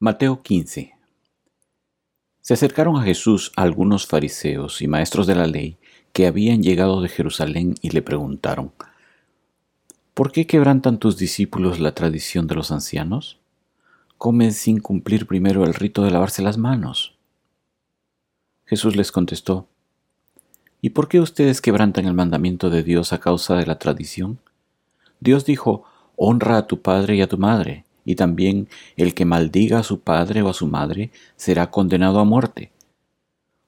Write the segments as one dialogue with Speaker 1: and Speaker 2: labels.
Speaker 1: Mateo 15 Se acercaron a Jesús algunos fariseos y maestros de la ley que habían llegado de Jerusalén y le preguntaron, ¿Por qué quebrantan tus discípulos la tradición de los ancianos? Comen sin cumplir primero el rito de lavarse las manos. Jesús les contestó, ¿Y por qué ustedes quebrantan el mandamiento de Dios a causa de la tradición? Dios dijo, honra a tu padre y a tu madre y también el que maldiga a su padre o a su madre será condenado a muerte.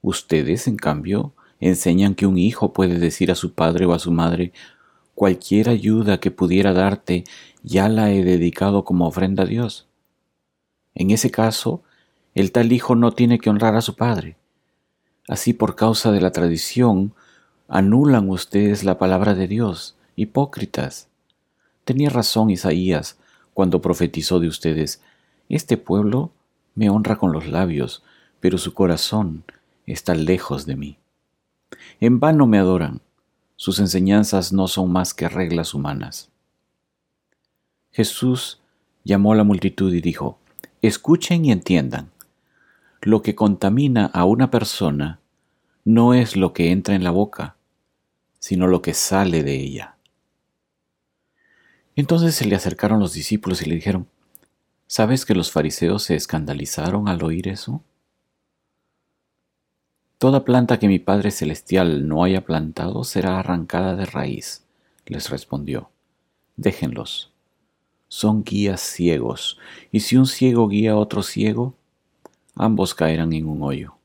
Speaker 1: Ustedes, en cambio, enseñan que un hijo puede decir a su padre o a su madre, cualquier ayuda que pudiera darte ya la he dedicado como ofrenda a Dios. En ese caso, el tal hijo no tiene que honrar a su padre. Así por causa de la tradición, anulan ustedes la palabra de Dios, hipócritas. Tenía razón Isaías cuando profetizó de ustedes, Este pueblo me honra con los labios, pero su corazón está lejos de mí. En vano me adoran, sus enseñanzas no son más que reglas humanas. Jesús llamó a la multitud y dijo, Escuchen y entiendan. Lo que contamina a una persona no es lo que entra en la boca, sino lo que sale de ella. Entonces se le acercaron los discípulos y le dijeron, ¿sabes que los fariseos se escandalizaron al oír eso? Toda planta que mi Padre Celestial no haya plantado será arrancada de raíz, les respondió. Déjenlos. Son guías ciegos, y si un ciego guía a otro ciego, ambos caerán en un hoyo.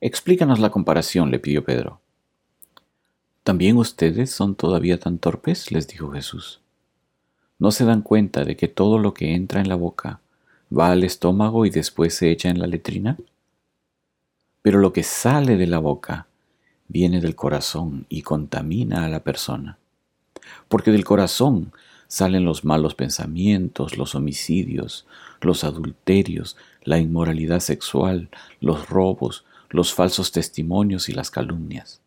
Speaker 1: Explícanos la comparación, le pidió Pedro. ¿También ustedes son todavía tan torpes? les dijo Jesús. ¿No se dan cuenta de que todo lo que entra en la boca va al estómago y después se echa en la letrina? Pero lo que sale de la boca viene del corazón y contamina a la persona. Porque del corazón salen los malos pensamientos, los homicidios, los adulterios, la inmoralidad sexual, los robos, los falsos testimonios y las calumnias.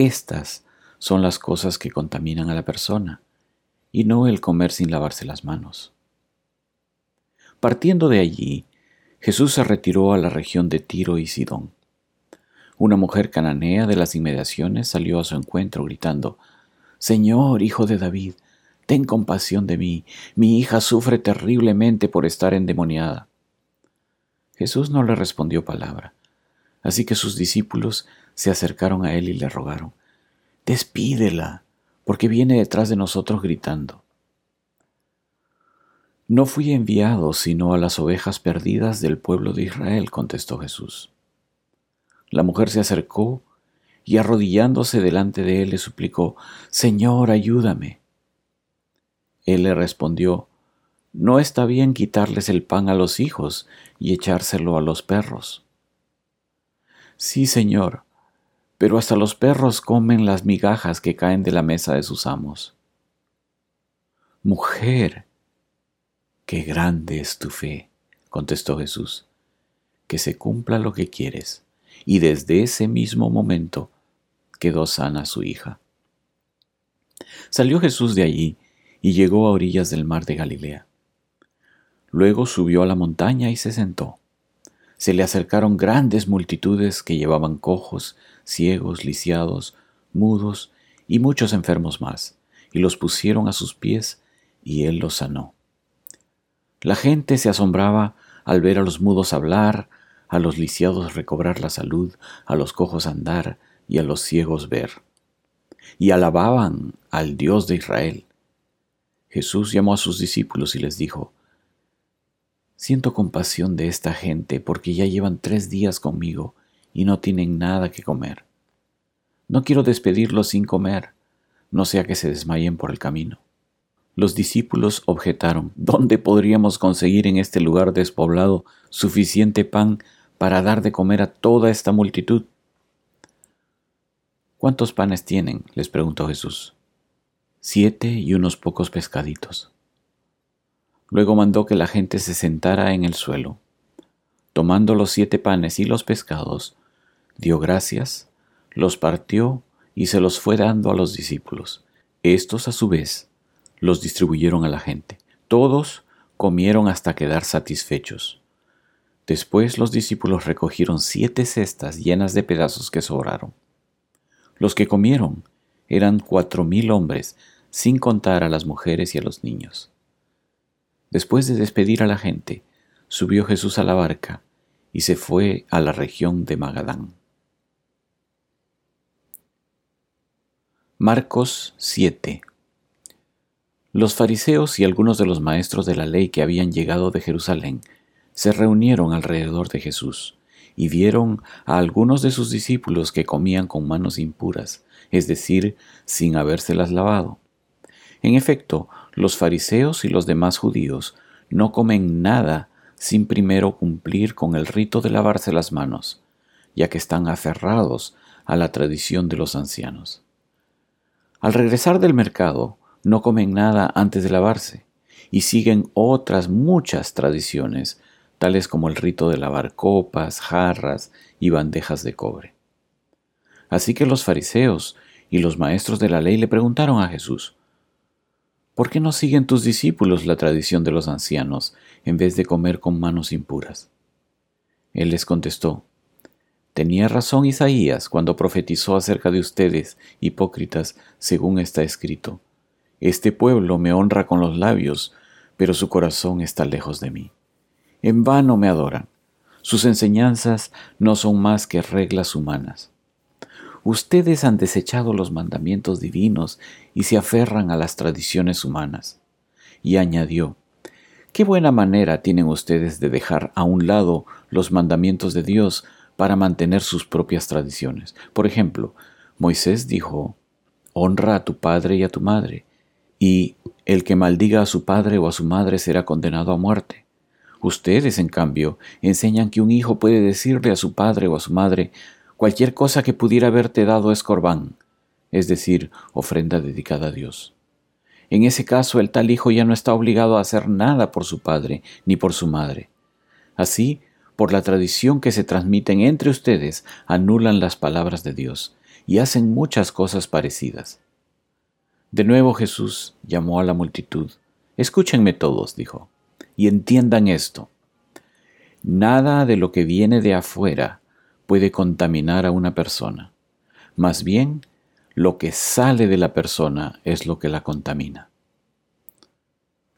Speaker 1: Estas son las cosas que contaminan a la persona, y no el comer sin lavarse las manos. Partiendo de allí, Jesús se retiró a la región de Tiro y Sidón. Una mujer cananea de las inmediaciones salió a su encuentro gritando, Señor, hijo de David, ten compasión de mí, mi hija sufre terriblemente por estar endemoniada. Jesús no le respondió palabra, así que sus discípulos se acercaron a él y le rogaron, Despídela, porque viene detrás de nosotros gritando. No fui enviado sino a las ovejas perdidas del pueblo de Israel, contestó Jesús. La mujer se acercó y arrodillándose delante de él le suplicó, Señor, ayúdame. Él le respondió, No está bien quitarles el pan a los hijos y echárselo a los perros. Sí, Señor, pero hasta los perros comen las migajas que caen de la mesa de sus amos. Mujer, qué grande es tu fe, contestó Jesús, que se cumpla lo que quieres. Y desde ese mismo momento quedó sana su hija. Salió Jesús de allí y llegó a orillas del mar de Galilea. Luego subió a la montaña y se sentó se le acercaron grandes multitudes que llevaban cojos, ciegos, lisiados, mudos y muchos enfermos más, y los pusieron a sus pies, y él los sanó. La gente se asombraba al ver a los mudos hablar, a los lisiados recobrar la salud, a los cojos andar y a los ciegos ver. Y alababan al Dios de Israel. Jesús llamó a sus discípulos y les dijo, Siento compasión de esta gente porque ya llevan tres días conmigo y no tienen nada que comer. No quiero despedirlos sin comer, no sea que se desmayen por el camino. Los discípulos objetaron, ¿dónde podríamos conseguir en este lugar despoblado suficiente pan para dar de comer a toda esta multitud? ¿Cuántos panes tienen? les preguntó Jesús. Siete y unos pocos pescaditos. Luego mandó que la gente se sentara en el suelo. Tomando los siete panes y los pescados, dio gracias, los partió y se los fue dando a los discípulos. Estos, a su vez, los distribuyeron a la gente. Todos comieron hasta quedar satisfechos. Después los discípulos recogieron siete cestas llenas de pedazos que sobraron. Los que comieron eran cuatro mil hombres, sin contar a las mujeres y a los niños. Después de despedir a la gente, subió Jesús a la barca y se fue a la región de Magadán. Marcos 7 Los fariseos y algunos de los maestros de la ley que habían llegado de Jerusalén se reunieron alrededor de Jesús y vieron a algunos de sus discípulos que comían con manos impuras, es decir, sin habérselas lavado. En efecto, los fariseos y los demás judíos no comen nada sin primero cumplir con el rito de lavarse las manos, ya que están aferrados a la tradición de los ancianos. Al regresar del mercado, no comen nada antes de lavarse, y siguen otras muchas tradiciones, tales como el rito de lavar copas, jarras y bandejas de cobre. Así que los fariseos y los maestros de la ley le preguntaron a Jesús, ¿Por qué no siguen tus discípulos la tradición de los ancianos en vez de comer con manos impuras? Él les contestó, Tenía razón Isaías cuando profetizó acerca de ustedes, hipócritas, según está escrito. Este pueblo me honra con los labios, pero su corazón está lejos de mí. En vano me adoran. Sus enseñanzas no son más que reglas humanas. Ustedes han desechado los mandamientos divinos y se aferran a las tradiciones humanas. Y añadió, Qué buena manera tienen ustedes de dejar a un lado los mandamientos de Dios para mantener sus propias tradiciones. Por ejemplo, Moisés dijo, Honra a tu padre y a tu madre, y el que maldiga a su padre o a su madre será condenado a muerte. Ustedes, en cambio, enseñan que un hijo puede decirle a su padre o a su madre, Cualquier cosa que pudiera haberte dado es corbán, es decir, ofrenda dedicada a Dios. En ese caso, el tal hijo ya no está obligado a hacer nada por su padre ni por su madre. Así, por la tradición que se transmiten entre ustedes, anulan las palabras de Dios y hacen muchas cosas parecidas. De nuevo Jesús llamó a la multitud. Escúchenme todos, dijo, y entiendan esto. Nada de lo que viene de afuera puede contaminar a una persona. Más bien, lo que sale de la persona es lo que la contamina.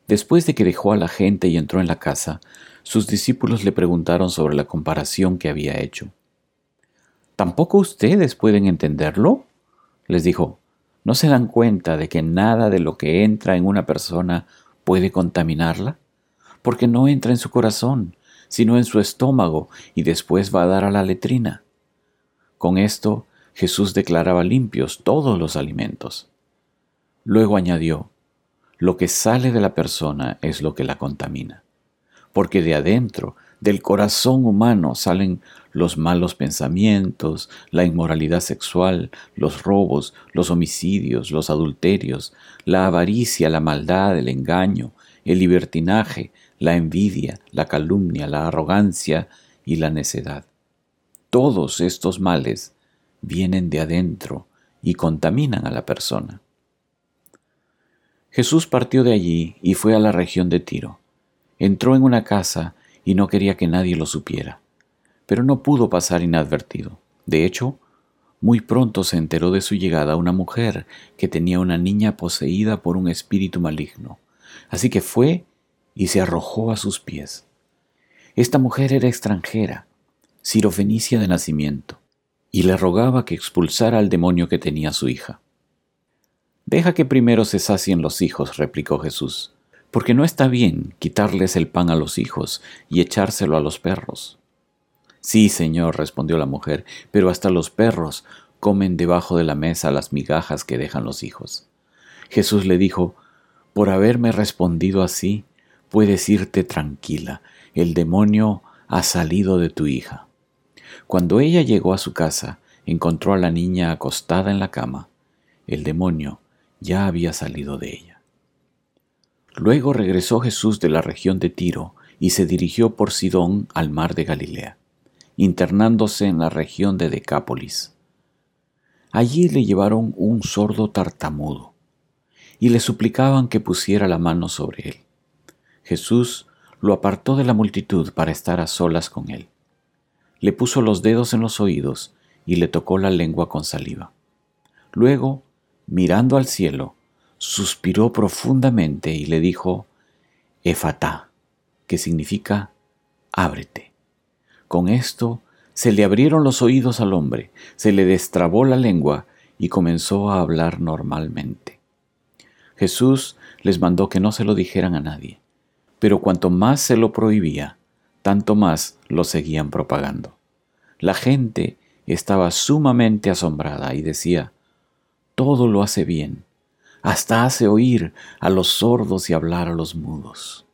Speaker 1: Después de que dejó a la gente y entró en la casa, sus discípulos le preguntaron sobre la comparación que había hecho. ¿Tampoco ustedes pueden entenderlo? Les dijo, ¿no se dan cuenta de que nada de lo que entra en una persona puede contaminarla? Porque no entra en su corazón, sino en su estómago y después va a dar a la letrina. Con esto Jesús declaraba limpios todos los alimentos. Luego añadió, lo que sale de la persona es lo que la contamina, porque de adentro, del corazón humano, salen los malos pensamientos, la inmoralidad sexual, los robos, los homicidios, los adulterios, la avaricia, la maldad, el engaño, el libertinaje, la envidia, la calumnia, la arrogancia y la necedad. Todos estos males vienen de adentro y contaminan a la persona. Jesús partió de allí y fue a la región de Tiro. Entró en una casa y no quería que nadie lo supiera, pero no pudo pasar inadvertido. De hecho, muy pronto se enteró de su llegada una mujer que tenía una niña poseída por un espíritu maligno. Así que fue y se arrojó a sus pies. Esta mujer era extranjera, sirofenicia de nacimiento, y le rogaba que expulsara al demonio que tenía su hija. Deja que primero se sacien los hijos, replicó Jesús, porque no está bien quitarles el pan a los hijos y echárselo a los perros. Sí, Señor, respondió la mujer, pero hasta los perros comen debajo de la mesa las migajas que dejan los hijos. Jesús le dijo, Por haberme respondido así, puedes irte tranquila, el demonio ha salido de tu hija. Cuando ella llegó a su casa, encontró a la niña acostada en la cama. El demonio ya había salido de ella. Luego regresó Jesús de la región de Tiro y se dirigió por Sidón al mar de Galilea, internándose en la región de Decápolis. Allí le llevaron un sordo tartamudo y le suplicaban que pusiera la mano sobre él. Jesús lo apartó de la multitud para estar a solas con él. Le puso los dedos en los oídos y le tocó la lengua con saliva. Luego, mirando al cielo, suspiró profundamente y le dijo, Efatá, que significa ábrete. Con esto se le abrieron los oídos al hombre, se le destrabó la lengua y comenzó a hablar normalmente. Jesús les mandó que no se lo dijeran a nadie, pero cuanto más se lo prohibía, tanto más lo seguían propagando. La gente estaba sumamente asombrada y decía, todo lo hace bien, hasta hace oír a los sordos y hablar a los mudos.